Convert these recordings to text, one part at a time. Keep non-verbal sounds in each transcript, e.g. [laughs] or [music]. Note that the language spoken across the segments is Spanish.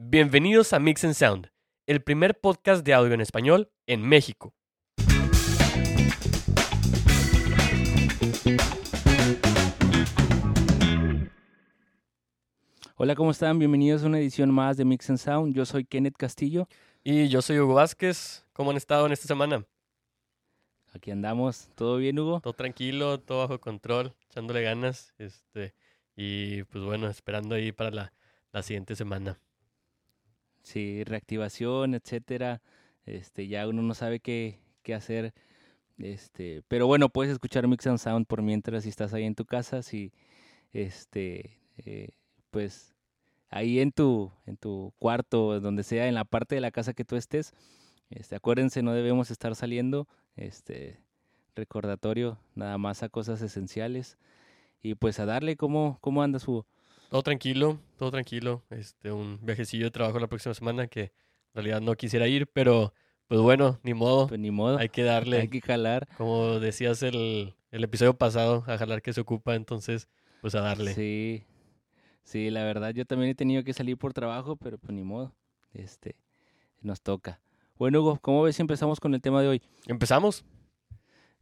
Bienvenidos a Mix and Sound, el primer podcast de audio en español en México. Hola, ¿cómo están? Bienvenidos a una edición más de Mix and Sound. Yo soy Kenneth Castillo. Y yo soy Hugo Vázquez. ¿Cómo han estado en esta semana? Aquí andamos. ¿Todo bien, Hugo? Todo tranquilo, todo bajo control, echándole ganas. Este, y pues bueno, esperando ahí para la, la siguiente semana. Sí, reactivación, etcétera. Este, ya uno no sabe qué, qué hacer. Este, pero bueno, puedes escuchar Mix and Sound por mientras si estás ahí en tu casa, si este eh, pues ahí en tu, en tu cuarto, donde sea, en la parte de la casa que tú estés. Este, acuérdense, no debemos estar saliendo. Este, recordatorio, nada más a cosas esenciales. Y pues a darle, ¿cómo, cómo anda su...? Todo tranquilo, todo tranquilo. Este, un viajecillo de trabajo la próxima semana que en realidad no quisiera ir, pero pues bueno, ni modo. Pues ni modo. Hay que darle. Hay que jalar. Como decías el, el episodio pasado, a jalar que se ocupa, entonces, pues a darle. Sí, sí, la verdad, yo también he tenido que salir por trabajo, pero pues ni modo. Este, nos toca. Bueno, Hugo, ¿cómo ves si empezamos con el tema de hoy? ¿Empezamos?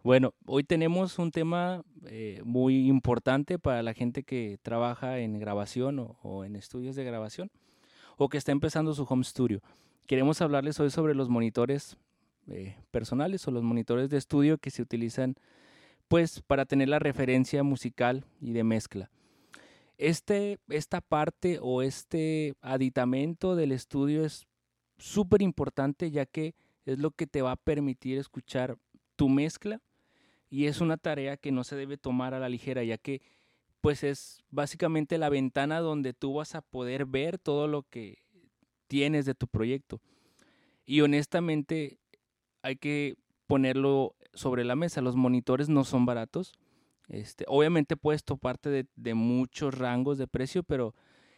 Bueno, hoy tenemos un tema eh, muy importante para la gente que trabaja en grabación o, en estudios de grabación o que está empezando su home studio. Queremos hablarles hoy sobre los monitores eh, personales o los monitores de estudio que se utilizan pues para tener la referencia musical y de mezcla. Este, esta parte o este aditamento del estudio es súper importante ya que es lo que te va a permitir escuchar tu mezcla y es una tarea que no se debe tomar a la ligera ya que pues es básicamente la ventana donde tú vas a poder ver todo lo que tienes de tu proyecto. Y honestamente hay que ponerlo sobre la mesa. Los monitores no son baratos. Este, obviamente puedes toparte de, de muchos rangos de precio, pero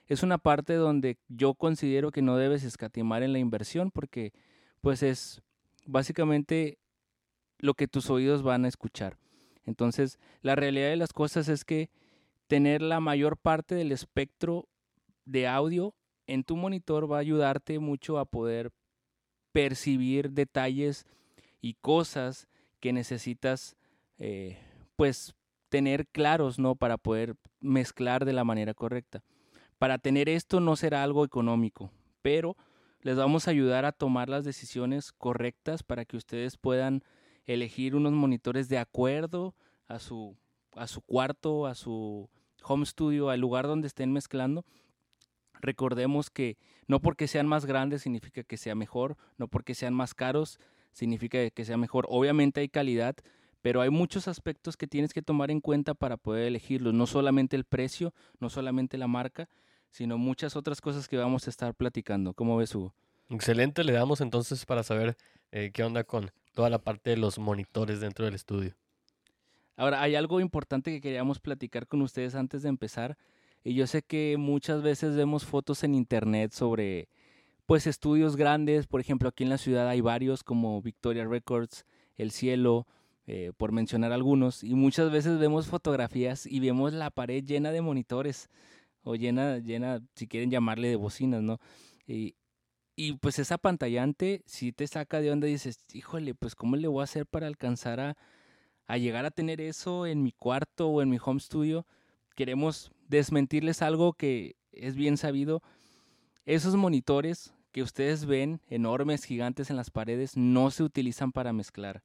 es una parte donde yo considero que no debes escatimar en la inversión porque pues es básicamente lo que tus oídos van a escuchar. Entonces, la realidad de las cosas es que tener la mayor parte del espectro de audio en tu monitor va a ayudarte mucho a poder percibir detalles y cosas que necesitas eh, pues tener claros no para poder mezclar de la manera correcta para tener esto no será algo económico pero les vamos a ayudar a tomar las decisiones correctas para que ustedes puedan elegir unos monitores de acuerdo a su a su cuarto a su home studio al lugar donde estén mezclando Recordemos que no porque sean más grandes significa que sea mejor, no porque sean más caros significa que sea mejor. Obviamente hay calidad, pero hay muchos aspectos que tienes que tomar en cuenta para poder elegirlos. No solamente el precio, no solamente la marca, sino muchas otras cosas que vamos a estar platicando. ¿Cómo ves, Hugo? Excelente, le damos entonces para saber eh, qué onda con toda la parte de los monitores dentro del estudio. Ahora, hay algo importante que queríamos platicar con ustedes antes de empezar. Y yo sé que muchas veces vemos fotos en internet sobre pues estudios grandes, por ejemplo aquí en la ciudad hay varios como Victoria Records, El Cielo, eh, por mencionar algunos, y muchas veces vemos fotografías y vemos la pared llena de monitores o llena, llena, si quieren llamarle de bocinas, ¿no? Y pues esa pantallante si te saca de onda y dices, híjole, pues ¿cómo le voy a hacer para alcanzar a, a llegar a tener eso en mi cuarto o en mi home studio? Queremos desmentirles algo que es bien sabido. Esos monitores que ustedes ven, enormes, gigantes en las paredes, no se utilizan para mezclar.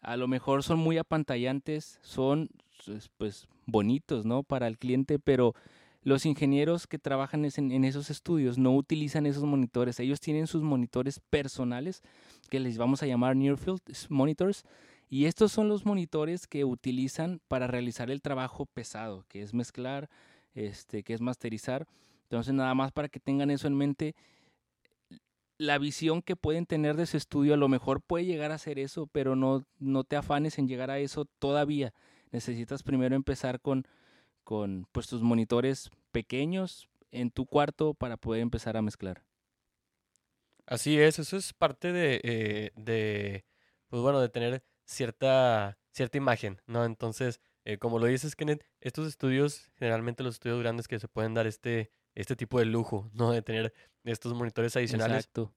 A lo mejor son muy apantallantes, son pues, pues bonitos, ¿no? Para el cliente, pero los ingenieros que trabajan en, esos estudios no utilizan esos monitores. Ellos tienen sus monitores personales, que les vamos a llamar Near Field Monitors, y estos son los monitores que utilizan para realizar el trabajo pesado, que es mezclar, este, que es masterizar. Entonces, nada más para que tengan eso en mente, la visión que pueden tener de ese estudio a lo mejor puede llegar a ser eso, pero no, no te afanes en llegar a eso todavía. Necesitas primero empezar con, con pues, tus monitores pequeños en tu cuarto para poder empezar a mezclar. Así es, eso es parte de, eh, de pues bueno, de tener cierta, cierta imagen, ¿no? Entonces, eh, como lo dices, Kenneth, estos estudios, generalmente los estudios grandes que se pueden dar este, este tipo de lujo, ¿no? De tener estos monitores adicionales. Exacto.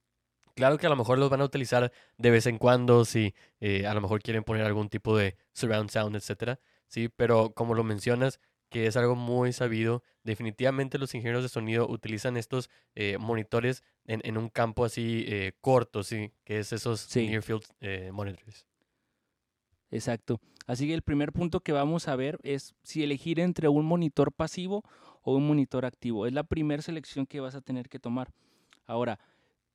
Claro que a lo mejor los van a utilizar de vez en cuando, si eh, a lo mejor quieren poner algún tipo de surround sound, etcétera, sí, pero como lo mencionas, que es algo muy sabido, definitivamente los ingenieros de sonido utilizan estos eh, monitores en, en, un campo así eh, corto, sí, que es esos Sí. near field eh, monitors. Exacto. Así que el primer punto que vamos a ver es si elegir entre un monitor pasivo o un monitor activo. Es la primera selección que vas a tener que tomar. Ahora,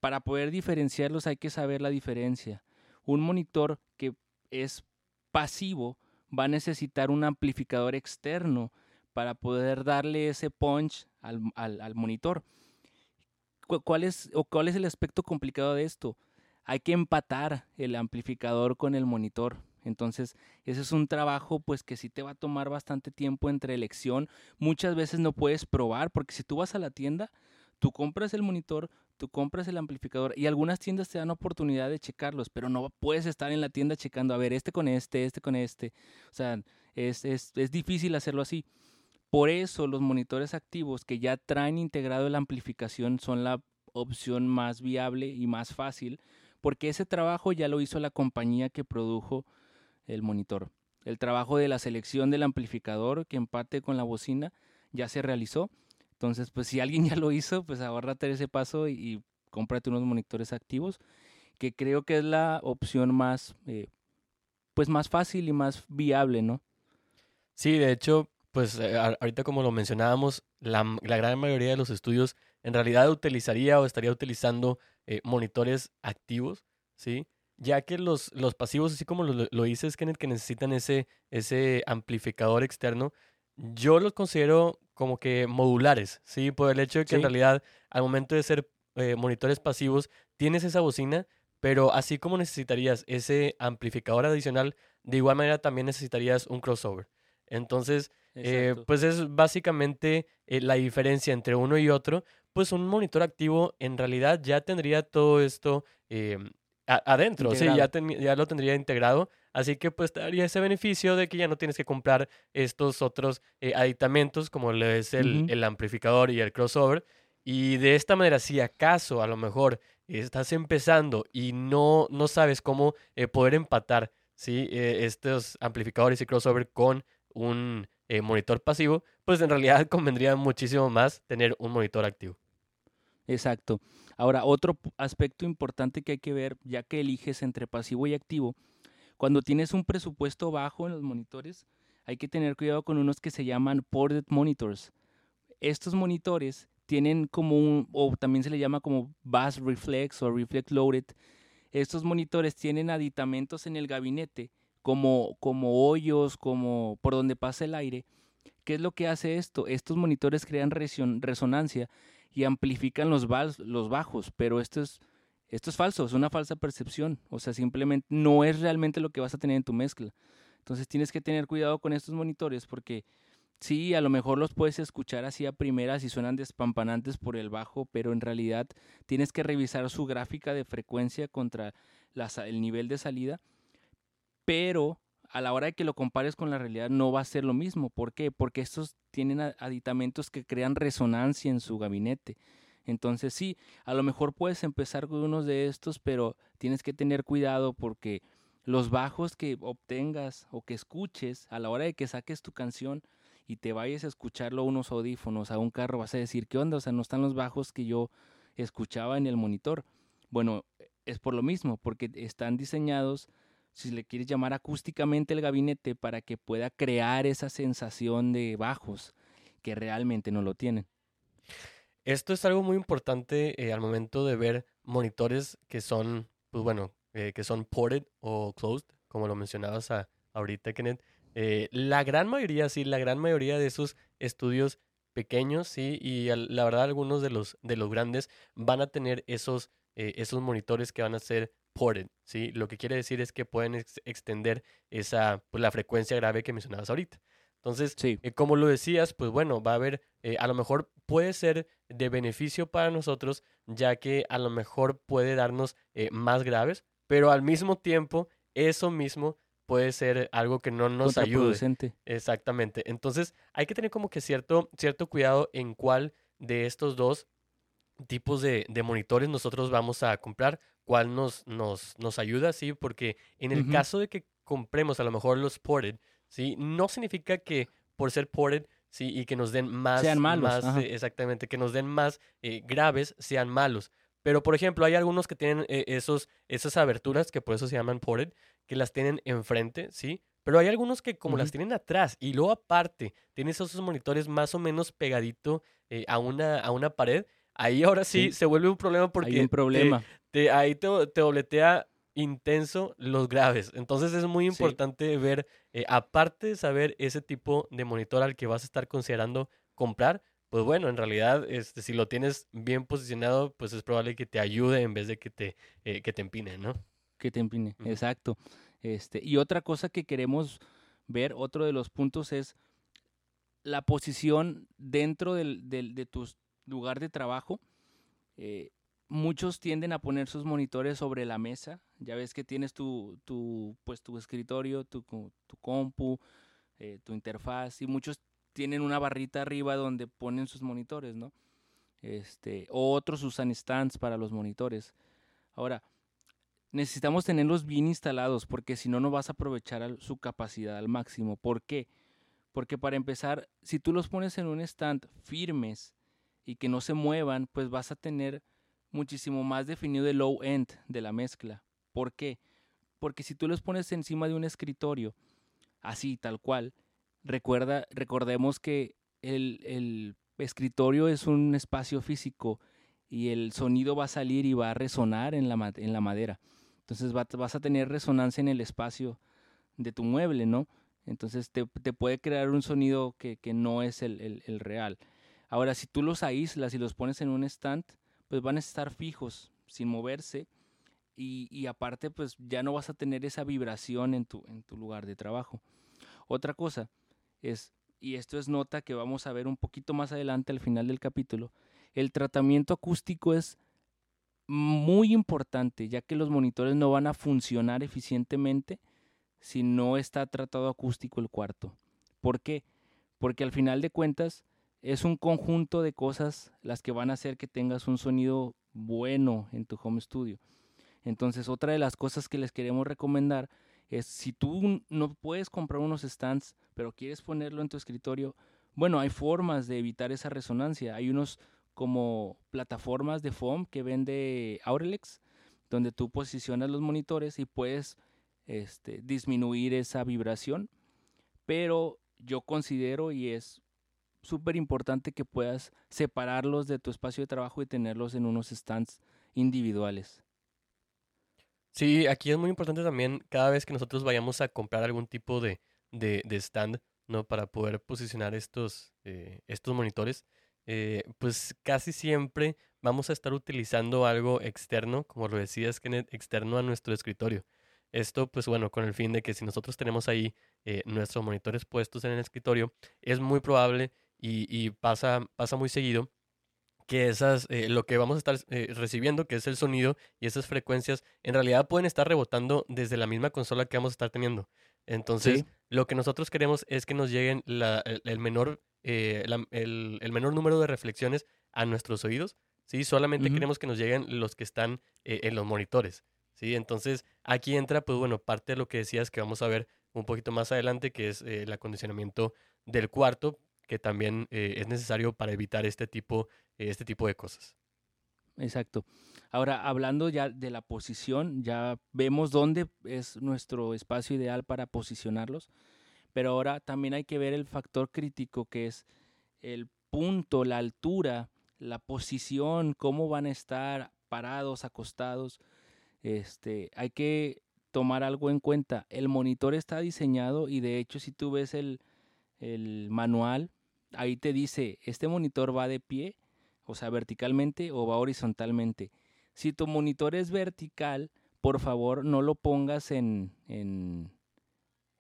para poder diferenciarlos hay que saber la diferencia. Un monitor que es pasivo va a necesitar un amplificador externo para poder darle ese punch al, al- al monitor. ¿Cu- ¿Cuál es, o ¿Cuál es el aspecto complicado de esto? Hay que empatar el amplificador con el monitor. Entonces, ese es un trabajo pues que sí te va a tomar bastante tiempo entre elección. Muchas veces no puedes probar porque si tú vas a la tienda, tú compras el monitor, tú compras el amplificador y algunas tiendas te dan oportunidad de checarlos, pero no puedes estar en la tienda checando, a ver, este con este, este con este. O sea, es, es, es difícil hacerlo así. Por eso los monitores activos que ya traen integrado la amplificación son la opción más viable y más fácil, porque ese trabajo ya lo hizo la compañía que produjo el monitor. El trabajo de la selección del amplificador que empate con la bocina ya se realizó. Entonces, pues si alguien [laughs] ya lo hizo, pues ahórrate ese paso y, y cómprate unos monitores activos, que creo que es la opción más, eh, pues más fácil y más viable, ¿no? Sí, de hecho, pues eh, ahorita como lo mencionábamos, la, gran mayoría de los estudios en realidad utilizaría o estaría utilizando eh, monitores activos, ¿sí? Ya que los, los pasivos, así como lo, lo dices, Kenneth, que necesitan ese, ese amplificador externo, yo los considero como que modulares, ¿sí? Por el hecho de que en realidad al momento de ser eh, monitores pasivos, tienes esa bocina, pero así como necesitarías ese amplificador adicional, de igual manera también necesitarías un crossover. Entonces, eh, pues es básicamente eh, la diferencia entre uno y otro. Pues un monitor activo en realidad ya tendría todo esto eh, adentro, sí, ya, ten- ya lo tendría integrado. Así que pues te daría ese beneficio de que ya no tienes que comprar estos otros aditamentos como lo es el, amplificador y el crossover. Y de esta manera, si acaso a lo mejor estás empezando y no, no sabes cómo eh, poder empatar ¿sí? eh, estos amplificadores y crossover con un eh, monitor pasivo, pues en realidad [laughs] convendría muchísimo más tener un monitor activo. Exacto. Ahora, otro aspecto importante que hay que ver, ya que eliges entre pasivo y activo, cuando tienes un presupuesto bajo en los monitores, hay que tener cuidado con unos que se llaman ported monitors. Estos monitores tienen como un, o también se le llama como bass reflex o reflex loaded. Estos monitores tienen aditamentos en el gabinete, como, como hoyos, como por donde pasa el aire. ¿Qué es lo que hace esto? Estos monitores crean reson- resonancia y amplifican los, los bajos, pero esto es, esto es falso, es una falsa percepción, o sea, simplemente no es realmente lo que vas a tener en tu mezcla. Entonces tienes que tener cuidado con estos monitores porque sí, a lo mejor los puedes escuchar así a primeras y suenan despampanantes por el bajo, pero en realidad tienes que revisar su gráfica de frecuencia contra el nivel de salida, pero a la hora de que lo compares con la realidad no va a ser lo mismo. ¿Por qué? Porque estos tienen aditamentos que crean resonancia en su gabinete. Entonces sí, a lo mejor puedes empezar con unos de estos, pero tienes que tener cuidado porque los bajos que obtengas o que escuches a la hora de que saques tu canción y te vayas a escucharlo a unos audífonos, a un carro, vas a decir, ¿qué onda? O sea, no están los bajos que yo escuchaba en el monitor. Bueno, es por lo mismo, porque están diseñados si le quieres llamar acústicamente el gabinete para que pueda crear esa sensación de bajos que realmente no lo tienen. Esto es algo muy importante eh, al momento de ver monitores que son, pues bueno, eh, que son ported o closed, como lo mencionabas a- ahorita, Kenneth. Eh, la gran mayoría, sí, la gran mayoría de esos estudios pequeños, sí, y la verdad algunos de los, de los grandes van a tener esos, esos monitores que van a ser ported, sí. Lo que quiere decir es que pueden ex- extender esa, pues la frecuencia grave que mencionabas ahorita. Entonces, Sí, eh, como lo decías, pues bueno, va a haber, eh, a lo mejor puede ser de beneficio para nosotros, ya que a lo mejor puede darnos eh, más graves, pero al mismo tiempo, eso mismo puede ser algo que no nos ayude. Exactamente. Entonces, hay que tener como que cierto, cierto cuidado en cuál de estos dos tipos de, de monitores nosotros vamos a comprar, cuál nos, nos, nos ayuda, ¿sí? Porque en el Ujú. caso de que compremos a lo mejor los ported, ¿sí? No significa que por ser ported, ¿sí? Y que nos den más, Sean malos, más, eh, exactamente, que nos den más eh, graves, sean malos. Pero, por ejemplo, hay algunos que tienen eh, esos, esas aberturas, que por eso se llaman ported, que las tienen enfrente, ¿sí? Pero hay algunos que como las Ujú. tienen atrás y luego aparte tienes esos monitores más o menos pegadito eh, a, una, a una pared, ahí ahora sí, Sí. se vuelve un problema porque Hay un problema. te- ahí te, te dobletea intenso los graves. Entonces es muy Sí. importante ver, eh, aparte de saber ese tipo de monitor al que vas a estar considerando comprar, pues bueno, en realidad este, si lo tienes bien posicionado, pues es probable que te ayude en vez de que te, eh, que te empine, ¿no? que te empine, exacto. Este, y otra cosa que queremos ver, otro de los puntos es la posición dentro del, del- de tu lugar de trabajo. Eh, muchos tienden a poner sus monitores sobre la mesa. Ya ves que tienes tu, tu, pues, tu escritorio, tu, tu compu, eh, tu interfaz, y muchos tienen una barrita arriba donde ponen sus monitores, ¿no? Este, o otros usan stands para los monitores. Ahora, necesitamos tenerlos bien instalados porque si no, no vas a aprovechar su capacidad al máximo. ¿Por qué? Porque para empezar, si tú los pones en un stand firmes y que no se muevan, pues vas a tener muchísimo más definido el low end de la mezcla. ¿Por qué? Porque si tú los pones encima de un escritorio, así, tal cual, recuerda, recordemos que el, el escritorio es un espacio físico y el sonido va a salir y va a resonar en la, en la madera. Entonces va- vas a tener resonancia en el espacio de tu mueble, ¿no? Entonces te, te puede crear un sonido que, que no es el- el real. Ahora, si tú los aíslas y los pones en un stand, pues van a estar fijos, sin moverse. Y, y aparte, pues ya no vas a tener esa vibración en tu, en tu lugar de trabajo. Otra cosa es, y esto es nota que vamos a ver un poquito más adelante al final del capítulo, el tratamiento acústico es muy importante, ya que los monitores no van a funcionar eficientemente si no está tratado acústico el cuarto. ¿Por qué? Porque al final de cuentas es un conjunto de cosas las que van a hacer que tengas un sonido bueno en tu home studio. Entonces, otra de las cosas que les queremos recomendar es si tú no puedes comprar unos stands, pero quieres ponerlo en tu escritorio, bueno, hay formas de evitar esa resonancia. Hay unos como plataformas de foam que vende Aurelex, donde tú posicionas los monitores y puedes este, disminuir esa vibración. Pero yo considero y es súper importante que puedas separarlos de tu espacio de trabajo y tenerlos en unos stands individuales. Sí, aquí es muy importante también cada vez que nosotros vayamos a comprar algún tipo de, de, stand, ¿no? Para poder posicionar estos, eh, estos monitores, eh, pues casi siempre vamos a estar utilizando algo externo, como lo decías, Kenneth, externo a nuestro escritorio. Esto, pues bueno, con el fin de que si nosotros tenemos ahí eh, nuestros monitores puestos en el escritorio, es muy probable y, y pasa, pasa muy seguido que esas, eh, lo que vamos a estar eh, recibiendo, que es el sonido y esas frecuencias, en realidad pueden estar rebotando desde la misma consola que vamos a estar teniendo. Entonces, Sí. lo que nosotros queremos es que nos lleguen la- el, el menor, eh, la- el, el menor número de reflexiones a nuestros oídos, ¿sí? Solamente queremos que nos lleguen los que están en los monitores, ¿sí? Entonces, aquí entra, pues bueno, parte de lo que decías que vamos a ver un poquito más adelante, que es el acondicionamiento del cuarto, que también eh, es necesario para evitar este tipo, eh, este tipo de cosas. Exacto. Ahora, hablando ya de la posición, ya vemos dónde es nuestro espacio ideal para posicionarlos, pero ahora también hay que ver el factor crítico que es el punto, la altura, la posición, cómo van a estar parados, acostados. Este, hay que tomar algo en cuenta. El monitor está diseñado y de hecho si tú ves el, el manual, ahí te dice, este monitor va de pie, o sea, verticalmente o va horizontalmente. Si tu monitor es vertical, por favor no lo pongas en, en,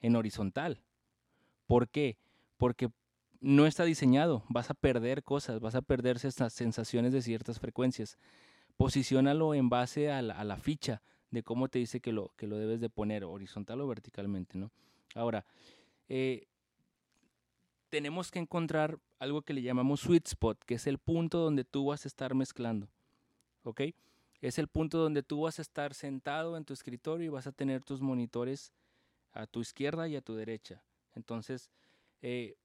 en horizontal. ¿Por qué? Porque no está diseñado, vas a perder cosas, vas a perder estas sensaciones de ciertas frecuencias. Posiciónalo en base a la, ficha de cómo te dice que lo, que lo debes de poner, horizontal o verticalmente, ¿no? Ahora, eh, tenemos que encontrar algo que le llamamos sweet spot, que es el punto donde tú vas a estar mezclando. ¿Ok? Es el punto donde tú vas a estar sentado en tu escritorio y vas a tener tus monitores a tu izquierda y a tu derecha. Entonces, eh,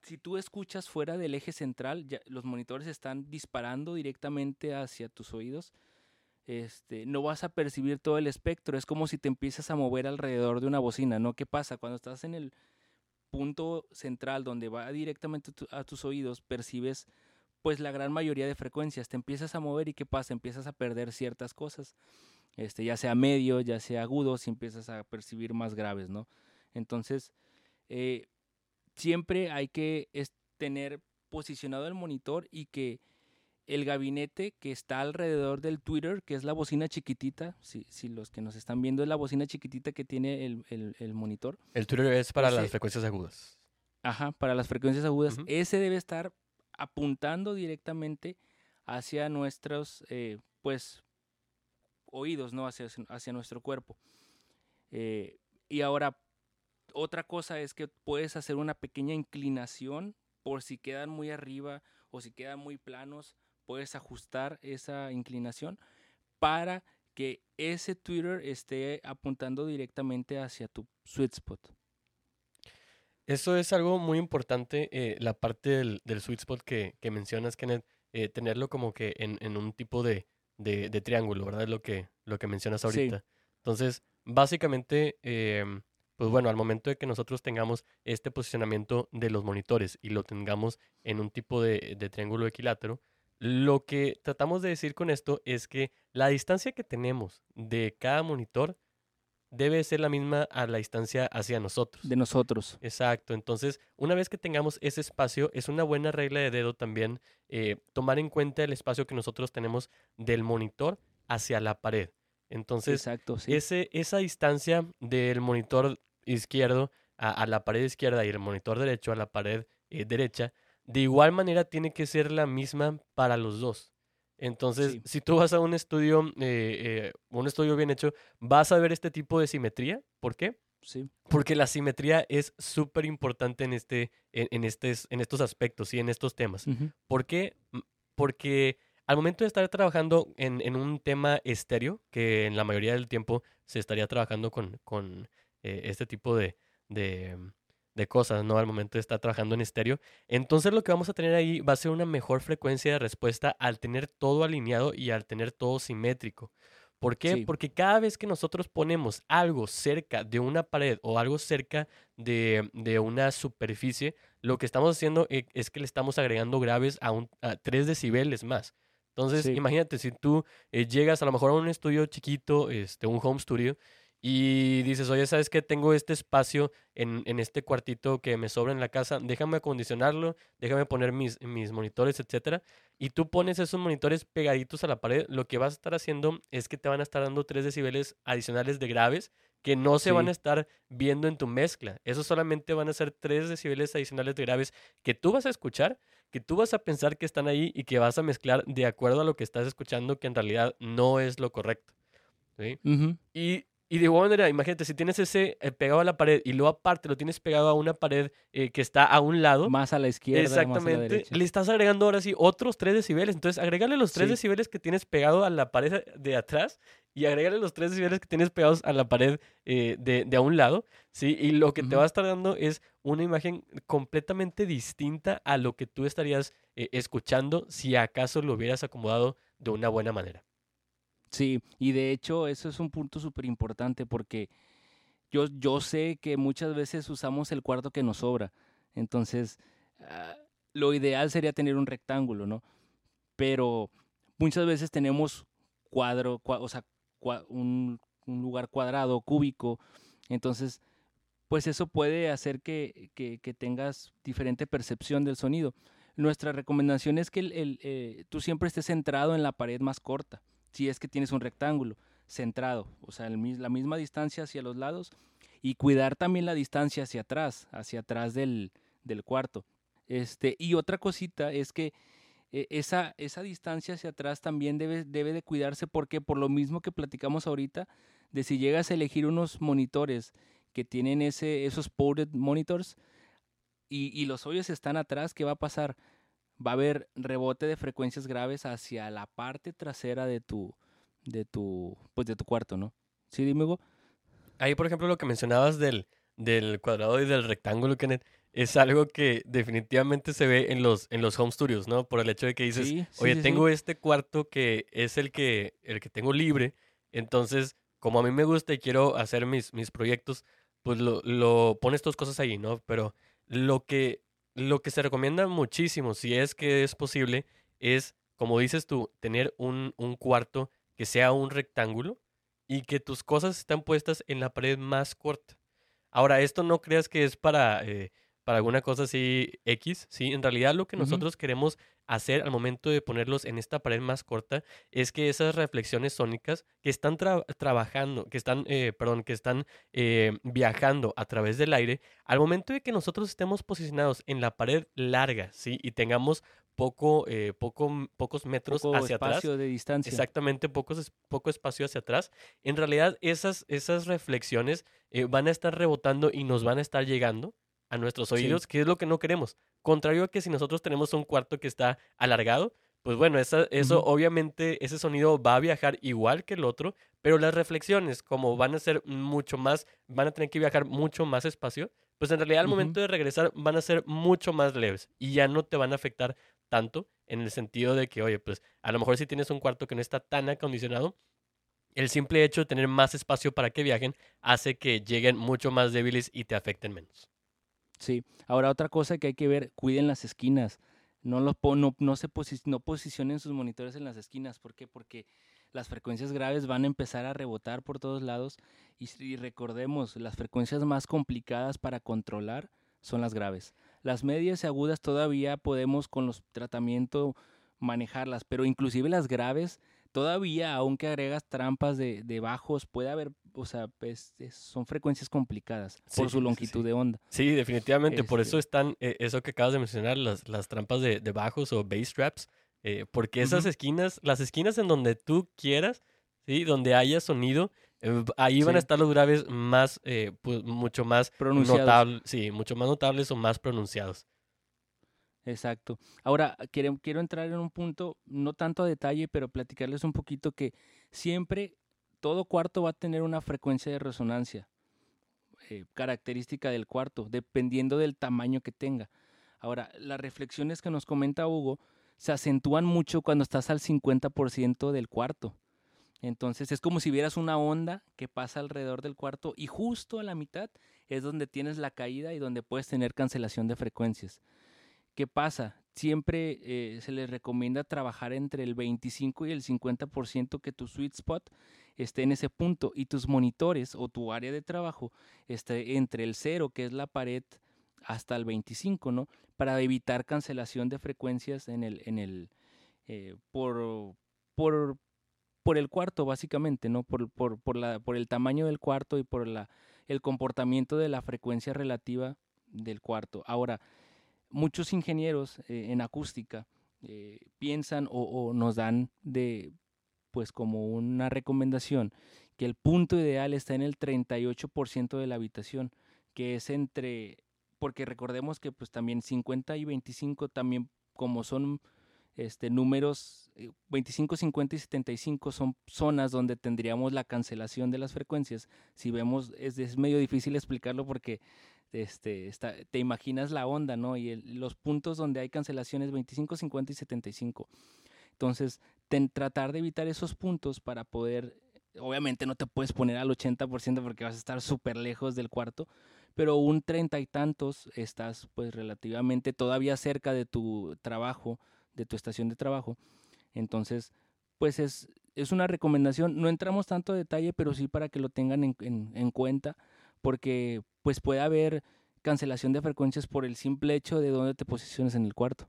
si tú escuchas fuera del eje central, los monitores están disparando directamente hacia tus oídos. Este, no vas a percibir todo el espectro. Es como si te empiezas a mover alrededor de una bocina, ¿no? ¿Qué pasa? Cuando estás en el punto central donde va directamente a tus oídos, percibes pues la gran mayoría de frecuencias. Te empiezas a mover y ¿qué pasa? Empiezas a perder ciertas cosas. Este, ya sea medio, ya sea agudo, si empiezas a percibir más graves, ¿no? Entonces, eh, siempre hay que tener posicionado el monitor y que el gabinete que está alrededor del Twitter, que es la bocina chiquitita, si, si los que nos están viendo es la bocina chiquitita que tiene el, monitor. El Twitter es para las frecuencias agudas. Ajá, para las frecuencias agudas. Ese debe estar apuntando directamente hacia nuestros, eh, pues, oídos, ¿no? Hacia, hacia nuestro cuerpo. Eh, y ahora, otra cosa es que puedes hacer una pequeña inclinación por si quedan muy arriba o si quedan muy planos, puedes ajustar esa inclinación para que ese Twitter esté apuntando directamente hacia tu sweet spot. Eso es algo muy importante, eh, la parte del, sweet spot que, mencionas, Kenneth, eh, tenerlo como que en, un tipo de, triángulo, ¿verdad? Es lo que, lo que mencionas ahorita. Entonces, básicamente, em, pues bueno, al momento de que nosotros tengamos este posicionamiento de los monitores y lo tengamos en un tipo de, triángulo equilátero, lo que tratamos de decir con esto es que la distancia que tenemos de cada monitor debe ser la misma a la distancia hacia nosotros. De nosotros. Exacto. Entonces, una vez que tengamos ese espacio, es una buena regla de dedo también eh, tomar en cuenta el espacio que nosotros tenemos del monitor hacia la pared. Entonces, ese, esa distancia del monitor izquierdo a, la pared izquierda y el monitor derecho a la pared eh, derecha, de igual manera tiene que ser la misma para los dos. Entonces, si tú vas a un estudio, eh, eh, un estudio bien hecho, vas a ver este tipo de simetría. ¿Por qué? Sí. Porque la simetría es súper importante en, este, en, en estos aspectos y en estos temas. ¿Por qué? Porque al momento de estar trabajando en, un tema estéreo, que en la mayoría del tiempo se estaría trabajando con, con eh, este tipo de, de, de, cosas, ¿no? Al momento de estar trabajando en estéreo, entonces lo que vamos a tener ahí va a ser una mejor frecuencia de respuesta al tener todo alineado y al tener todo simétrico. ¿Por qué? Porque cada vez que nosotros ponemos algo cerca de una pared o algo cerca de, de una superficie, lo que estamos haciendo e, es que le estamos agregando graves a, un, a 3 decibeles más. Entonces, imagínate, si tú eh, llegas a lo mejor a un estudio chiquito, este, un home studio, y dices, oye, ¿sabes qué? Tengo este espacio en, en, este cuartito que me sobra en la casa, déjame acondicionarlo, déjame poner mis, mis monitores, etcétera. Y tú pones esos monitores pegaditos a la pared, lo que vas a estar haciendo es que te van a estar dando 3 decibeles adicionales de graves que no se van a estar viendo en tu mezcla. Eso solamente van a ser 3 decibeles adicionales de graves que tú vas a escuchar que tú vas a pensar que están ahí y que vas a mezclar de acuerdo a lo que estás escuchando, que en realidad no es lo correcto. ¿sí? Y y de igual manera, imagínate, si tienes ese eh, pegado a la pared y luego aparte lo tienes pegado a una pared eh, que está a un lado. Más a la izquierda. Exactamente. le estás agregando ahora sí otros 3 decibeles. Entonces, agregale los 3 decibeles que tienes pegado a la pared de atrás y agregale los 3 decibeles que tienes pegados a la pared eh, de, de, a un lado. ¿sí? Y lo que te va a estar dando es una imagen completamente distinta a lo que tú estarías escuchando si acaso lo hubieras acomodado de una buena manera. Sí, y de hecho eso es un punto súper importante porque yo, yo sé que muchas veces usamos el cuarto que nos sobra. Entonces, ah, lo ideal sería tener un rectángulo, ¿no? Pero muchas veces tenemos cuadro, o sea, un, lugar cuadrado, cúbico. Entonces, pues eso puede hacer que, tengas diferente percepción del sonido. Nuestra recomendación es que el, eh, tú siempre estés centrado en la pared más corta si es que tienes un rectángulo centrado, o sea, la misma distancia hacia los lados y cuidar también la distancia hacia atrás, hacia atrás del, cuarto. Este, y otra cosita es que eh, esa, esa distancia hacia atrás también debe, debe de cuidarse porque por lo mismo que platicamos ahorita, de si llegas a elegir unos monitores que tienen ese, esos ported monitors, y, y los hoyos están atrás, ¿qué va a pasar? Va a haber rebote de frecuencias graves hacia la parte trasera de tu, de tu, pues de tu cuarto, ¿no? Sí, dime, Hugo. Ahí, por ejemplo, lo que mencionabas del, del cuadrado y del rectángulo, Kenneth, es algo que definitivamente se ve en los, en los home studios, ¿no? Por el hecho de que dices, Sí, sí, oye, sí, tengo este cuarto que es el que, el que tengo libre, entonces, como a mí me gusta y quiero hacer mis, mis proyectos, pues lo, lo pones tus cosas ahí, ¿no? Pero lo que, lo que se recomienda muchísimo, si es que es posible, es, como dices tú, tener un, cuarto que sea un rectángulo y que tus cosas están puestas en la pared más corta. Ahora, esto no creas que es para, eh, para alguna cosa así X, ¿sí? En realidad lo que nosotros queremos hacer al momento de ponerlos en esta pared más corta es que esas reflexiones sónicas que están tra- trabajando, que están, eh, perdón, que están eh, viajando a través del aire, al momento de que nosotros estemos posicionados en la pared larga, ¿sí? Y tengamos poco, eh, poco, pocos metros Poco hacia atrás. espacio de distancia. Exactamente, pocos, poco espacio hacia atrás. En realidad, esas, esas reflexiones eh, van a estar rebotando y nos van a estar llegando a nuestros Sí. oídos, que es lo que no queremos. Contrario a que si nosotros tenemos un cuarto que está alargado, pues bueno, esa- eso obviamente, ese sonido va a viajar igual que el otro, pero las reflexiones, como van a ser mucho más, van a tener que viajar mucho más espacio, pues en realidad al momento de regresar van a ser mucho más leves y ya no te van a afectar tanto en el sentido de que, oye, pues a lo mejor si tienes un cuarto que no está tan acondicionado, el simple hecho de tener más espacio para que viajen hace que lleguen mucho más débiles y te afecten menos. Sí. Ahora otra cosa que hay que ver, cuiden las esquinas. No los no, no se posi- no posicionen sus monitores en las esquinas. ¿Por qué? Porque las frecuencias graves van a empezar a rebotar por todos lados. Y, y recordemos, las frecuencias más complicadas para controlar son las graves. Las medias y agudas todavía podemos con los tratamientos manejarlas, pero inclusive las graves todavía, aunque agregas trampas de, de bajos, puede haber, o sea, pues, es- son frecuencias complicadas por su longitud sí. de onda. Sí, definitivamente. Por eso Este- están, eh, eso que acabas de mencionar, las, las trampas de, de bajos o bass traps, eh, porque esas esquinas, las esquinas en donde tú quieras, ¿sí? Donde haya sonido, eh, ahí van a estar los graves más, eh, pues, mucho más notables, sí, mucho más notables o más pronunciados. Exacto. Ahora, quiero, quiero entrar en un punto, no tanto a detalle, pero platicarles un poquito que siempre todo cuarto va a tener una frecuencia de resonancia eh, característica del cuarto, dependiendo del tamaño que tenga. Ahora, las reflexiones que nos comenta Hugo se acentúan mucho cuando estás al 50% del cuarto. Entonces es como si vieras una onda que pasa alrededor del cuarto y justo a la mitad es donde tienes la caída y donde puedes tener cancelación de frecuencias. ¿Qué pasa? Siempre eh, se les recomienda trabajar entre el 25 y el 50% que tu sweet spot esté en ese punto y tus monitores o tu área de trabajo esté entre el 0, que es la pared, hasta el 25, ¿no? Para evitar cancelación de frecuencias en el, en el, eh, por, por, por el cuarto, básicamente, ¿no? Por, por, por, la, por el tamaño del cuarto y por la, el comportamiento de la frecuencia relativa del cuarto. Ahora, muchos ingenieros eh, en acústica eh, piensan o, o nos dan de, pues como una recomendación, que el punto ideal está en el 38% de la habitación, que es entre, porque recordemos que pues también 50 y 25 también como son este, números eh, 25, 50 y 75 son zonas donde tendríamos la cancelación de las frecuencias. Si vemos, es, es medio difícil explicarlo porque este, te imaginas la onda, ¿no? Y el, los puntos donde hay cancelaciones 25, 50 y 75. Entonces, ten, tratar de evitar esos puntos para poder, obviamente no te puedes poner al 80% porque vas a estar súper lejos del cuarto, pero un treinta y tantos estás pues relativamente todavía cerca de tu trabajo, de tu estación de trabajo. Entonces, pues es, es una recomendación. No entramos tanto a detalle, pero sí para que lo tengan en, en, en cuenta, porque pues puede haber cancelación de frecuencias por el simple hecho de dónde te posiciones en el cuarto.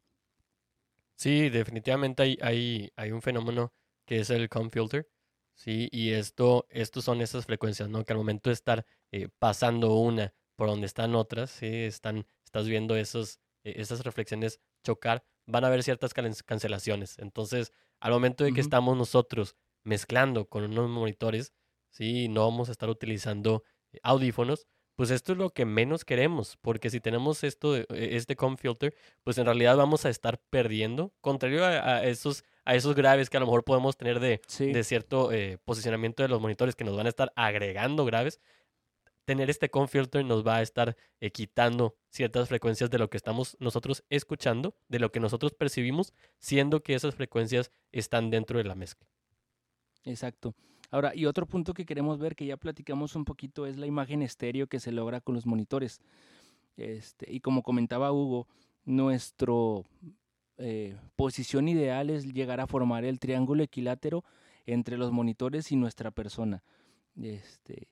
Sí, definitivamente hay, hay, hay un fenómeno que es el com filter, sí, y esto, estos son esas frecuencias, ¿no? Que al momento de estar eh, pasando una por donde están otras, sí, están, estás viendo esos, eh, esas reflexiones chocar, van a haber ciertas cancelaciones. Entonces, al momento de que uh -huh. estamos nosotros mezclando con unos monitores, sí, no vamos a estar utilizando audífonos, pues esto es lo que menos queremos, porque si tenemos esto, e, este com filter, pues en realidad vamos a estar perdiendo, contrario a, esos a esos graves que a lo mejor podemos tener de, de cierto eh, posicionamiento de los monitores que nos van a estar agregando graves, tener este com filter nos va a estar eh, quitando ciertas frecuencias de lo que estamos nosotros escuchando, de lo que nosotros percibimos, siendo que esas frecuencias están dentro de la mezcla. Exacto. Ahora, y otro punto que queremos ver, que ya platicamos un poquito, es la imagen estéreo que se logra con los monitores. Este, y como comentaba Hugo, nuestro eh, posición ideal es llegar a formar el triángulo equilátero entre los monitores y nuestra persona. Este,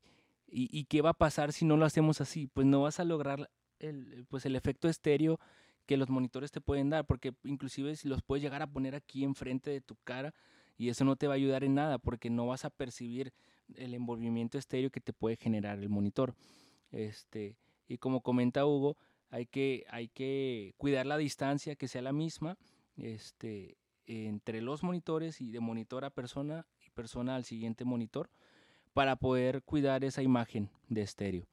y, qué va a pasar si no lo hacemos así? Pues no vas a lograr el, pues el efecto estéreo que los monitores te pueden dar, porque inclusive si los puedes llegar a poner aquí enfrente de tu cara y eso no te va a ayudar en nada porque no vas a percibir el envolvimiento estéreo que te puede generar el monitor. Este, y como comenta Hugo, hay que, hay que cuidar la distancia que sea la misma este, entre los monitores y de monitor a persona y persona al siguiente monitor para poder cuidar esa imagen de estéreo.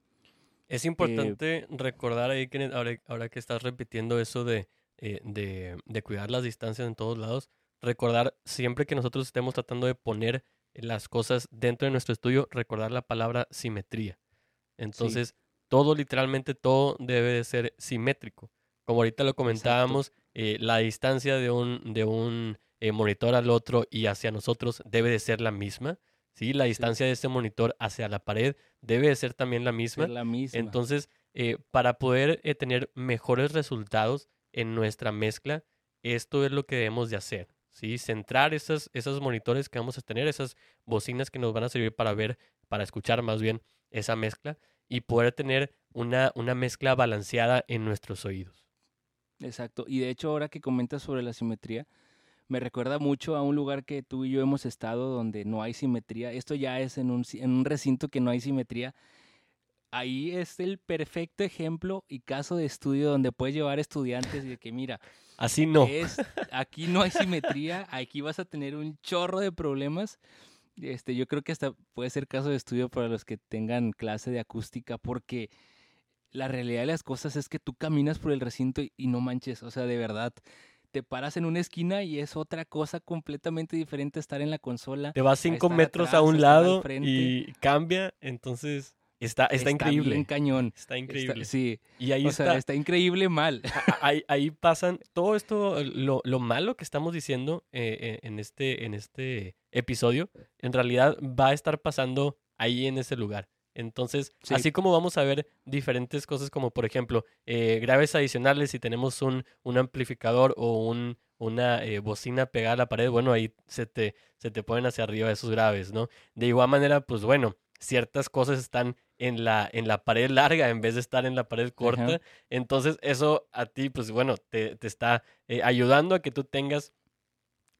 Es importante recordar ahí que ahora, que estás repitiendo eso eh, de, de, cuidar las distancias en todos lados, recordar siempre que nosotros estemos tratando de poner las cosas dentro de nuestro estudio, recordar la palabra simetría. Entonces, todo, literalmente todo debe de ser simétrico. Como ahorita lo comentábamos, eh, la distancia de un, de un eh, monitor al otro y hacia nosotros debe de ser la misma. ¿sí? La distancia de ese monitor hacia la pared debe de ser también la misma. la misma. Entonces, eh, para poder tener mejores resultados en nuestra mezcla, esto es lo que debemos de hacer. ¿Sí? Centrar esos monitores que vamos a tener, esas bocinas que nos van a servir para ver, para escuchar más bien esa mezcla y poder tener una, una mezcla balanceada en nuestros oídos. Exacto. Y de hecho, ahora que comentas sobre la simetría, me recuerda mucho a un lugar que tú y yo hemos estado donde no hay simetría. Esto ya es en un, en un recinto que no hay simetría. Ahí es el perfecto ejemplo y caso de estudio donde puedes llevar estudiantes y de que mira, así no. aquí no hay simetría, aquí vas a tener un chorro de problemas. Este, yo creo que hasta puede ser caso de estudio para los que tengan clase de acústica porque la realidad de las cosas es que tú caminas por el recinto y no manches, o sea, de verdad, te paras en una esquina y es otra cosa completamente diferente estar en la consola. Te vas cinco metros a un lado y cambia, entonces está, está, increíble. Bien cañón. Está increíble. sí. Y ahí está. está increíble mal. [laughs] Ahí, ahí pasan todo esto, lo, lo, malo que estamos diciendo eh, eh, en, este, en este episodio, en realidad va a estar pasando ahí en ese lugar. Entonces, así como vamos a ver diferentes cosas como, por ejemplo, eh, graves adicionales, si tenemos un, un amplificador o un, una eh, bocina pegada a la pared, bueno, ahí se te, se te ponen hacia arriba esos graves, ¿no? De igual manera, pues bueno, ciertas cosas están en la, en la pared larga en vez de estar en la pared corta. Entonces, eso a ti, pues bueno, te, te está eh, ayudando a que tú tengas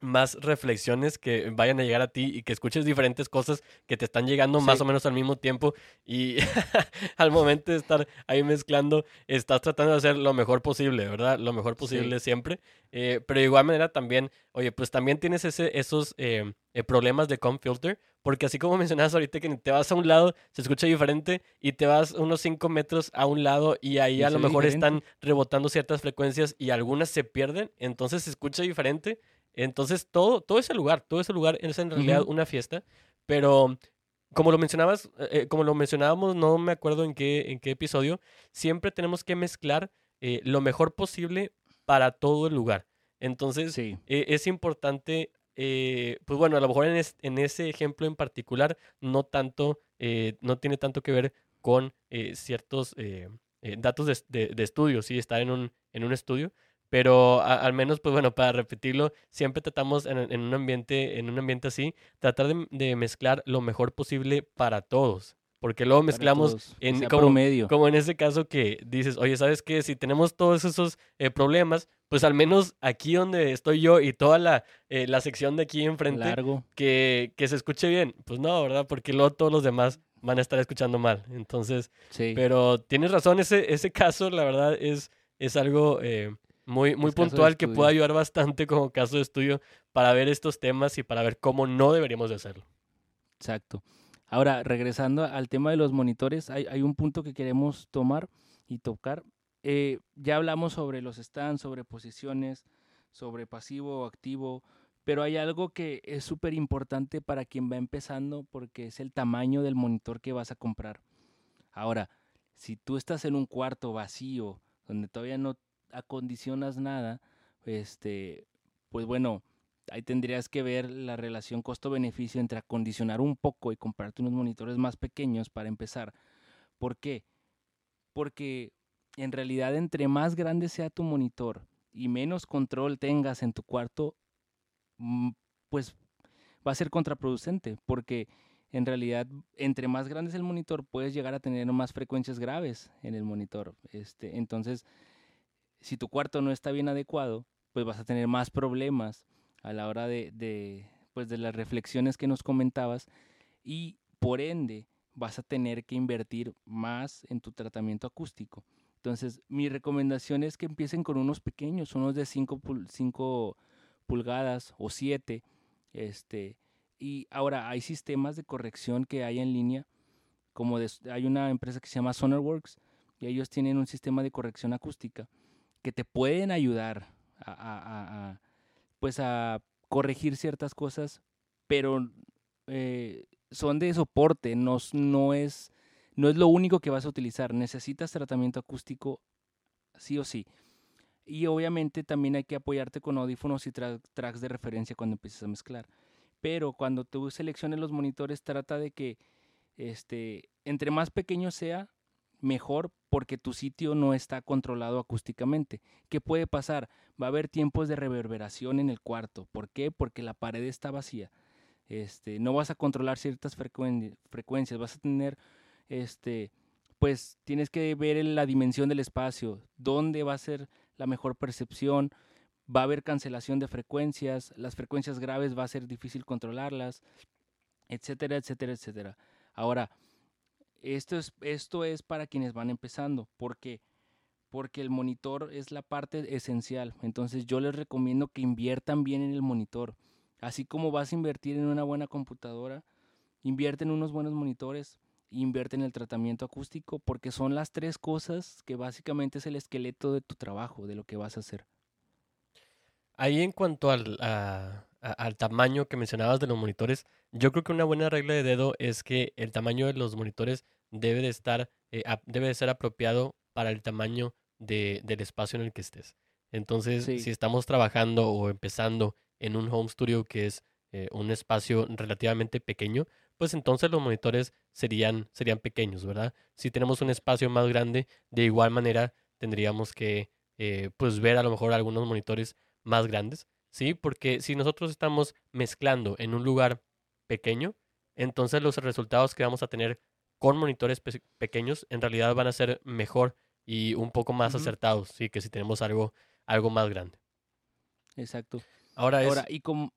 más reflexiones que vayan a llegar a ti y que escuches diferentes cosas que te están llegando más o menos al mismo tiempo y [laughs] al momento de estar ahí mezclando estás tratando de hacer lo mejor posible, ¿verdad? Lo mejor posible siempre. Eh, pero de igual manera también, oye, pues también tienes ese, esos eh, eh, problemas de com filter, porque así como [laughs] mencionabas ahorita que te vas a un lado, se escucha diferente y te vas unos 5 metros a un lado y ahí a lo mejor están rebotando ciertas frecuencias y algunas se pierden, entonces se escucha diferente entonces, todo, todo ese lugar, todo ese lugar es en realidad una fiesta, pero como lo mencionabas, eh, eh, como lo mencionábamos, no me acuerdo en qué, en qué episodio, siempre tenemos que mezclar eh, lo mejor posible para todo el lugar. Entonces, es importante, pues bueno, a lo mejor en, ese ejemplo en particular, no tanto, no tiene tanto que ver con ciertos datos de, de, estudio, sí, estar en un, en un estudio, pero al menos, pues bueno, para repetirlo, siempre tratamos en, un, ambiente, en un ambiente así, tratar de, mezclar lo mejor posible para todos. Porque luego mezclamos en como, medio. como en ese caso que dices, oye, ¿sabes qué? Si tenemos todos esos eh, problemas, pues al menos aquí donde estoy yo y toda la, eh, la sección de aquí enfrente, Que, que se escuche bien. Pues no, ¿verdad? Porque luego todos los demás van a estar escuchando mal. Entonces, sí. pero tienes razón, ese, ese caso, la verdad, es, es algo eh, muy, muy puntual que puede ayudar bastante como caso de estudio para ver estos temas y para ver cómo no deberíamos de hacerlo. Exacto. Ahora, regresando al tema de los monitores, hay, hay un punto que queremos tomar y tocar. Eh, ya hablamos sobre los stands, sobre posiciones, sobre pasivo o activo, pero hay algo que es súper importante para quien va empezando porque es el tamaño del monitor que vas a comprar. Ahora, si tú estás en un cuarto vacío, donde todavía no acondicionas nada, este, pues bueno, ahí tendrías que ver la relación costo-beneficio entre acondicionar un poco y comprarte unos monitores más pequeños para empezar. ¿Por qué? Porque en realidad entre más grande sea tu monitor y menos control tengas en tu cuarto, mm, pues va a ser contraproducente, porque en realidad entre más grande es el monitor puedes llegar a tener más frecuencias graves en el monitor. Este, entonces, si tu cuarto no está bien adecuado, pues vas a tener más problemas a la hora de, pues de las reflexiones que nos comentabas y por ende vas a tener que invertir más en tu tratamiento acústico. Entonces, mi recomendación es que empiecen con unos pequeños, unos de 5 pulgadas o 7. Este, y ahora hay sistemas de corrección que hay en línea, como hay una empresa que se llama Sonarworks y ellos tienen un sistema de corrección acústica que te pueden ayudar a, pues a corregir ciertas cosas, pero eh, son de soporte, no, no es no es lo único que vas a utilizar. Necesitas tratamiento acústico sí o sí. Y obviamente también hay que apoyarte con audífonos y tracks de referencia cuando empieces a mezclar. Pero cuando tú selecciones los monitores, trata de que este, entre más pequeño sea, mejor porque tu sitio no está controlado acústicamente. ¿Qué puede pasar? Va a haber tiempos de reverberación en el cuarto. ¿Por qué? Porque la pared está vacía. Este, no vas a controlar ciertas frecuencias, vas a tener este, pues tienes que ver la dimensión del espacio, dónde va a ser la mejor percepción, va a haber cancelación de frecuencias, las frecuencias graves va a ser difícil controlarlas, etcétera, etcétera, etcétera. Ahora, esto es, esto es para quienes van empezando, porque porque el monitor es la parte esencial. Entonces yo les recomiendo que inviertan bien en el monitor. Así como vas a invertir en una buena computadora, invierte en unos buenos monitores, invierte en el tratamiento acústico, porque son las tres cosas que básicamente es el esqueleto de tu trabajo, de lo que vas a hacer. Ahí en cuanto al, al tamaño que mencionabas de los monitores, yo creo que una buena regla de dedo es que el tamaño de los monitores debe de estar, eh, debe de ser apropiado para el tamaño de, del espacio en el que estés. Entonces, si estamos trabajando o empezando en un home studio que es eh, un espacio relativamente pequeño, pues entonces los monitores serían, serían pequeños, ¿verdad? Si tenemos un espacio más grande, de igual manera tendríamos que eh, pues ver a lo mejor algunos monitores más grandes, ¿sí? Porque si nosotros estamos mezclando en un lugar pequeño, entonces los resultados que vamos a tener con monitores pequeños en realidad van a ser mejor y un poco más acertados, sí, que si tenemos algo, algo más grande. Exacto. Ahora, Ahora y como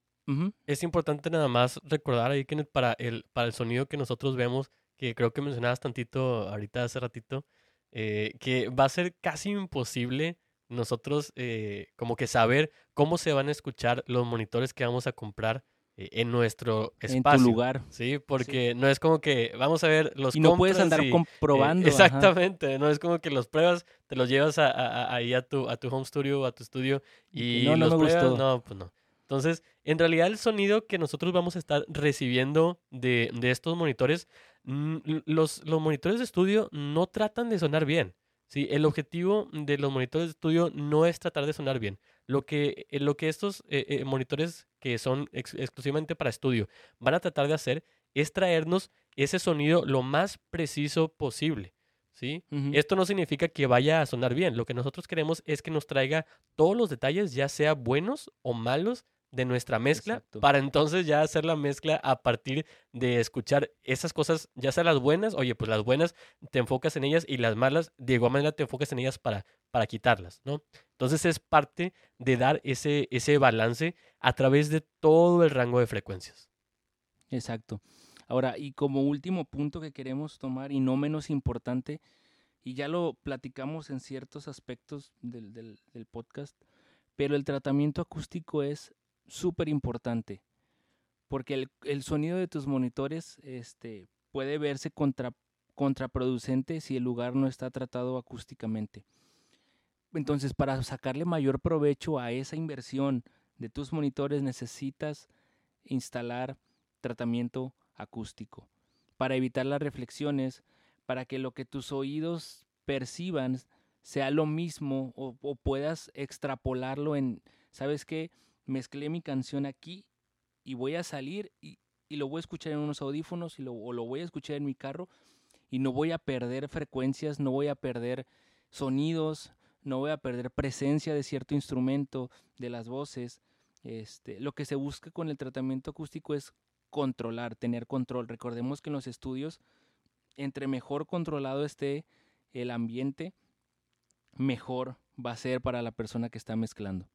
es importante nada más recordar ahí que para el, para el sonido que nosotros vemos, que creo que mencionabas tantito ahorita hace ratito, eh, que va a ser casi imposible nosotros eh, como que saber cómo se van a escuchar los monitores que vamos a comprar eh, en nuestro espacio. En tu lugar. Sí, porque no es como que vamos a ver los Y no puedes andar comprobando. exactamente, no es como que los pruebas, te los llevas a, ahí a tu, a tu home studio, a tu estudio y, no, los no pruebas. No, pues no. Entonces, en realidad el sonido que nosotros vamos a estar recibiendo de, estos monitores, mm, los, los monitores de estudio no tratan de sonar bien. ¿Sí? El objetivo de los monitores de estudio no es tratar de sonar bien. Lo que, eh, lo que estos eh, eh, monitores que son exclusivamente para estudio van a tratar de hacer es traernos ese sonido lo más preciso posible. ¿sí? Esto no significa que vaya a sonar bien. Lo que nosotros queremos es que nos traiga todos los detalles, ya sea buenos o malos, de nuestra mezcla para entonces ya hacer la mezcla a partir de escuchar esas cosas, ya sea las buenas, oye, pues las buenas te enfocas en ellas y las malas de igual manera te enfocas en ellas para, para quitarlas, ¿no? Entonces es parte de dar ese, ese balance a través de todo el rango de frecuencias. Exacto. Ahora, y como último punto que queremos tomar y no menos importante, y ya lo platicamos en ciertos aspectos del, del, del podcast, pero el tratamiento acústico es súper importante. Porque el, el, sonido de tus monitores, este, puede verse contra, contraproducente si el lugar no está tratado acústicamente. Entonces, para sacarle mayor provecho a esa inversión de tus monitores necesitas instalar tratamiento acústico para evitar las reflexiones, para que lo que tus oídos perciban sea lo mismo o, puedas extrapolarlo en, ¿sabes qué? Mezclé mi canción aquí y voy a salir y, lo voy a escuchar en unos audífonos y o lo voy a escuchar en mi carro y no voy a perder frecuencias, no voy a perder sonidos, no voy a perder presencia de cierto instrumento, de las voces. Este, lo que se busca con el tratamiento acústico es controlar, tener control. Recordemos que en los estudios, entre mejor controlado esté el ambiente, mejor va a ser para la persona que está mezclando.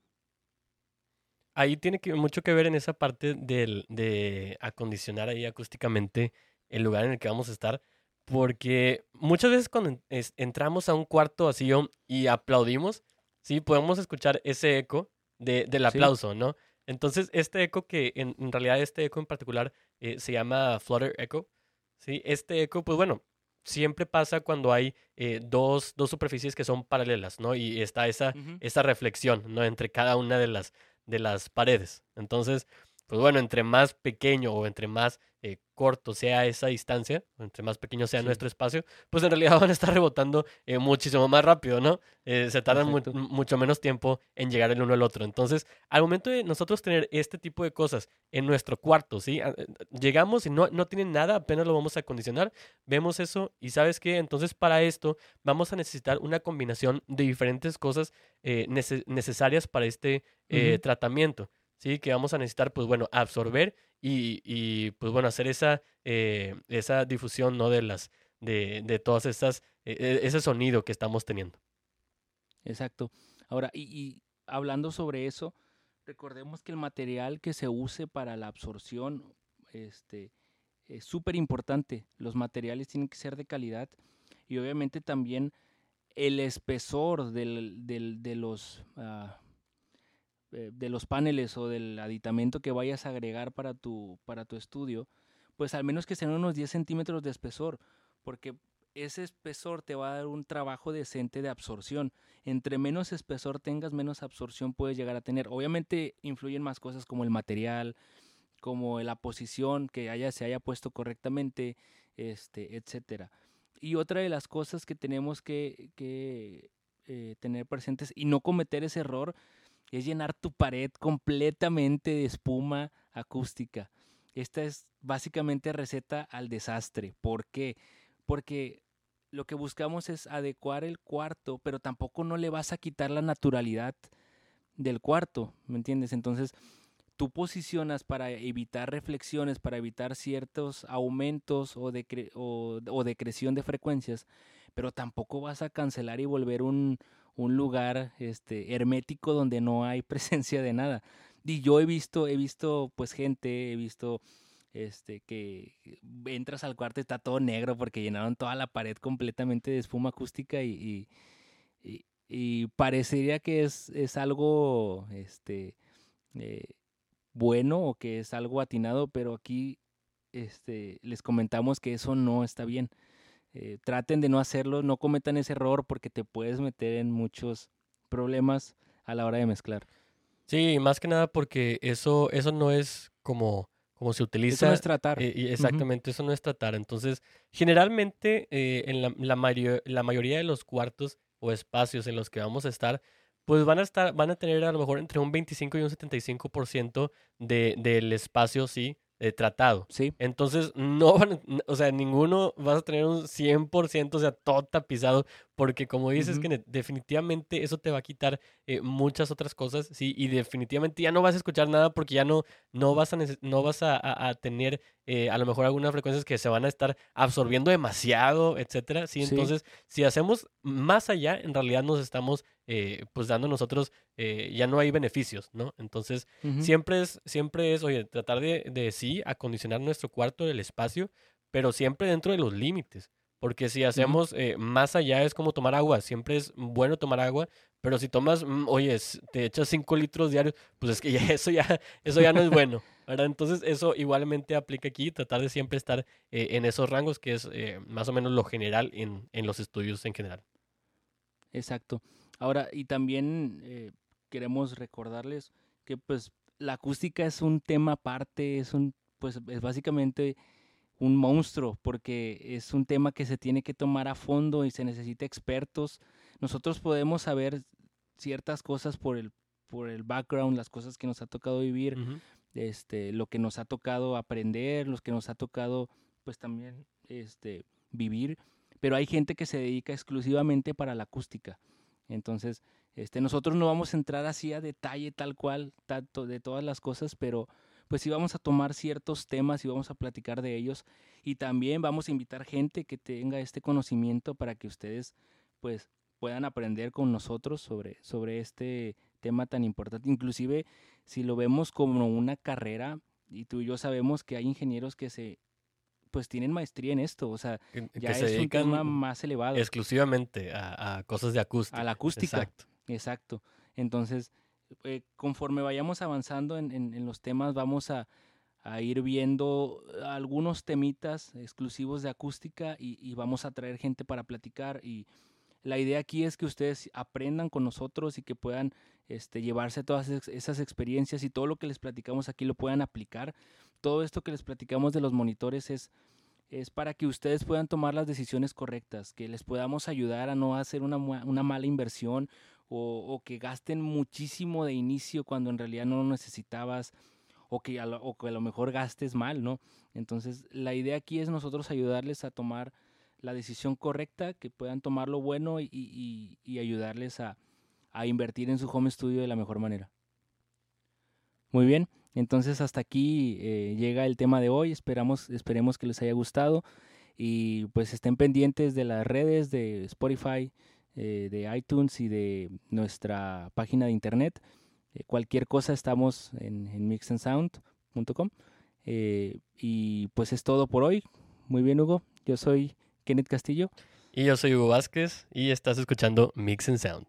Ahí tiene que, mucho que ver en esa parte del, de acondicionar ahí acústicamente el lugar en el que vamos a estar. Porque muchas veces cuando entramos a un cuarto vacío y aplaudimos, sí, podemos escuchar ese eco del aplauso, ¿no? Entonces, este eco que en, realidad este eco en particular eh, se llama Flutter Echo, ¿sí? Este eco, pues bueno, siempre pasa cuando hay eh, dos, dos, superficies que son paralelas, ¿no? Y está esa, esa reflexión, ¿no? Entre cada una de las, de las paredes. Entonces, pues bueno, entre más pequeño o entre más corto sea esa distancia, entre más pequeño sea nuestro espacio, pues en realidad [laughs] van a estar rebotando eh, muchísimo más rápido, ¿no? Eh, se tardan mucho menos tiempo en llegar el uno al otro. Entonces, al momento de nosotros tener este tipo de cosas en nuestro cuarto, ¿sí? Llegamos y no, no tienen nada, apenas lo vamos a acondicionar, vemos eso y sabes qué, entonces para esto vamos a necesitar una combinación de diferentes cosas necesarias para este tratamiento. ¿Sí? Que vamos a necesitar, pues bueno, absorber y, y pues bueno, hacer esa, eh, esa difusión, ¿no? De las, de, de todas estas, e, e, ese sonido que estamos teniendo. Exacto. Ahora, y, hablando sobre eso, recordemos que el material que se use para la absorción, este, es súper importante. Los materiales tienen que ser de calidad y obviamente también el espesor del, de los ah, eh, de los paneles o del aditamento que vayas a agregar para tu, para tu estudio, pues al menos que sean unos 10 centímetros de espesor, porque ese espesor te va a dar un trabajo decente de absorción. Entre menos espesor tengas, menos absorción puedes llegar a tener. Obviamente influyen más cosas como el material, como la posición que haya, se haya puesto correctamente, este, etcétera. Y otra de las cosas que tenemos que, eh, tener presentes y no cometer ese error es llenar tu pared completamente de espuma acústica. Esta es básicamente receta al desastre. ¿Por qué? Porque lo que buscamos es adecuar el cuarto, pero tampoco no le vas a quitar la naturalidad del cuarto, ¿me entiendes? Entonces, tú posicionas para evitar reflexiones, para evitar ciertos aumentos o, o, o decreción de frecuencias, pero tampoco vas a cancelar y volver un, un lugar este, hermético donde no hay [laughs] presencia de nada. Y yo he visto, he visto pues gente, he visto este que entras al cuarto y está todo negro porque llenaron toda la pared completamente de espuma acústica y, y, parecería que es, es algo este eh, bueno o que es algo atinado, pero aquí este, les comentamos que eso no está bien. Eh, traten de no hacerlo, no cometan ese error porque te puedes meter en muchos problemas a la hora de mezclar. Sí, más que nada porque eso, eso no es como, como se utiliza. Eso no es tratar. Eh, exactamente, eso no es tratar. Entonces, generalmente eh, en la, la, la mayoría de los cuartos o espacios en los que vamos a estar, pues van a estar, van a tener a lo mejor entre un 25 y un 75% de, del espacio, sí, eh, tratado. Sí. Entonces, no van, o sea, ninguno vas a tener un 100%, o sea, todo tapizado, porque como dices, que definitivamente eso te va a quitar eh, muchas otras cosas, sí, y definitivamente ya no vas a escuchar nada porque ya no, no vas a, no vas a, tener eh, a lo mejor algunas frecuencias que se van a estar absorbiendo demasiado, etcétera, sí, entonces, si hacemos más allá, en realidad nos estamos eh, pues dando nosotros, eh, ya no hay beneficios, ¿no? Entonces, siempre, es, siempre es, oye, tratar de, de sí acondicionar nuestro cuarto, el espacio, pero siempre dentro de los límites. Porque si hacemos eh, más allá es como tomar agua. Siempre es bueno tomar agua, pero si tomas, mm, oye, te echas 5 litros diarios, pues es que [laughs] eso ya, eso ya no es bueno. ¿verdad? Entonces eso igualmente aplica aquí, tratar de siempre estar eh, en esos rangos, que es eh, más o menos lo general en, en, los estudios en general. Exacto. Ahora, y también eh, queremos recordarles que pues la acústica es un tema aparte, es un, pues es básicamente un monstruo, porque es un tema que se tiene que tomar a fondo y se necesita expertos. Nosotros podemos saber ciertas cosas por el, por el background, las cosas que nos ha tocado vivir, este, lo que nos ha tocado aprender, los que nos ha tocado pues también este, vivir, pero hay gente que se dedica exclusivamente para la acústica. Entonces, este, nosotros no vamos a entrar así a detalle tal cual tanto de todas las cosas, pero pues sí vamos a tomar ciertos temas y vamos a platicar de ellos y también vamos a invitar gente que tenga este conocimiento para que ustedes pues puedan aprender con nosotros sobre, sobre este tema tan importante. Inclusive si lo vemos como una carrera, y tú y yo sabemos que hay ingenieros que se pues tienen maestría en esto, o sea, ya es un tema más elevado. Exclusivamente a, cosas de acústica. A la acústica. Exacto. Exacto. Entonces, eh, conforme vayamos avanzando en, en, los temas, vamos a, a, ir viendo algunos temitas exclusivos de acústica y, y, vamos a traer gente para platicar y la idea aquí es que ustedes aprendan con nosotros y que puedan este, llevarse todas esas experiencias y todo lo que les platicamos aquí lo puedan aplicar. Todo esto que les platicamos de los monitores es, es para que ustedes puedan tomar las decisiones correctas, que les podamos ayudar a no hacer una, una mala inversión o, que gasten muchísimo de inicio cuando en realidad no lo necesitabas o que, a lo, que a lo mejor gastes mal, ¿no? Entonces la idea aquí es nosotros ayudarles a tomar la decisión correcta, que puedan tomar lo bueno y, ayudarles a, invertir en su home studio de la mejor manera. Muy bien, entonces hasta aquí eh, llega el tema de hoy. Esperamos, esperemos que les haya gustado y pues estén pendientes de las redes de Spotify, eh, de iTunes y de nuestra página de internet. Eh, cualquier cosa estamos en, en mixandsound.com. y pues es todo por hoy. Muy bien, Hugo. Yo soy Kenneth Castillo. Y yo soy Hugo Vázquez y estás escuchando Mix and Sound.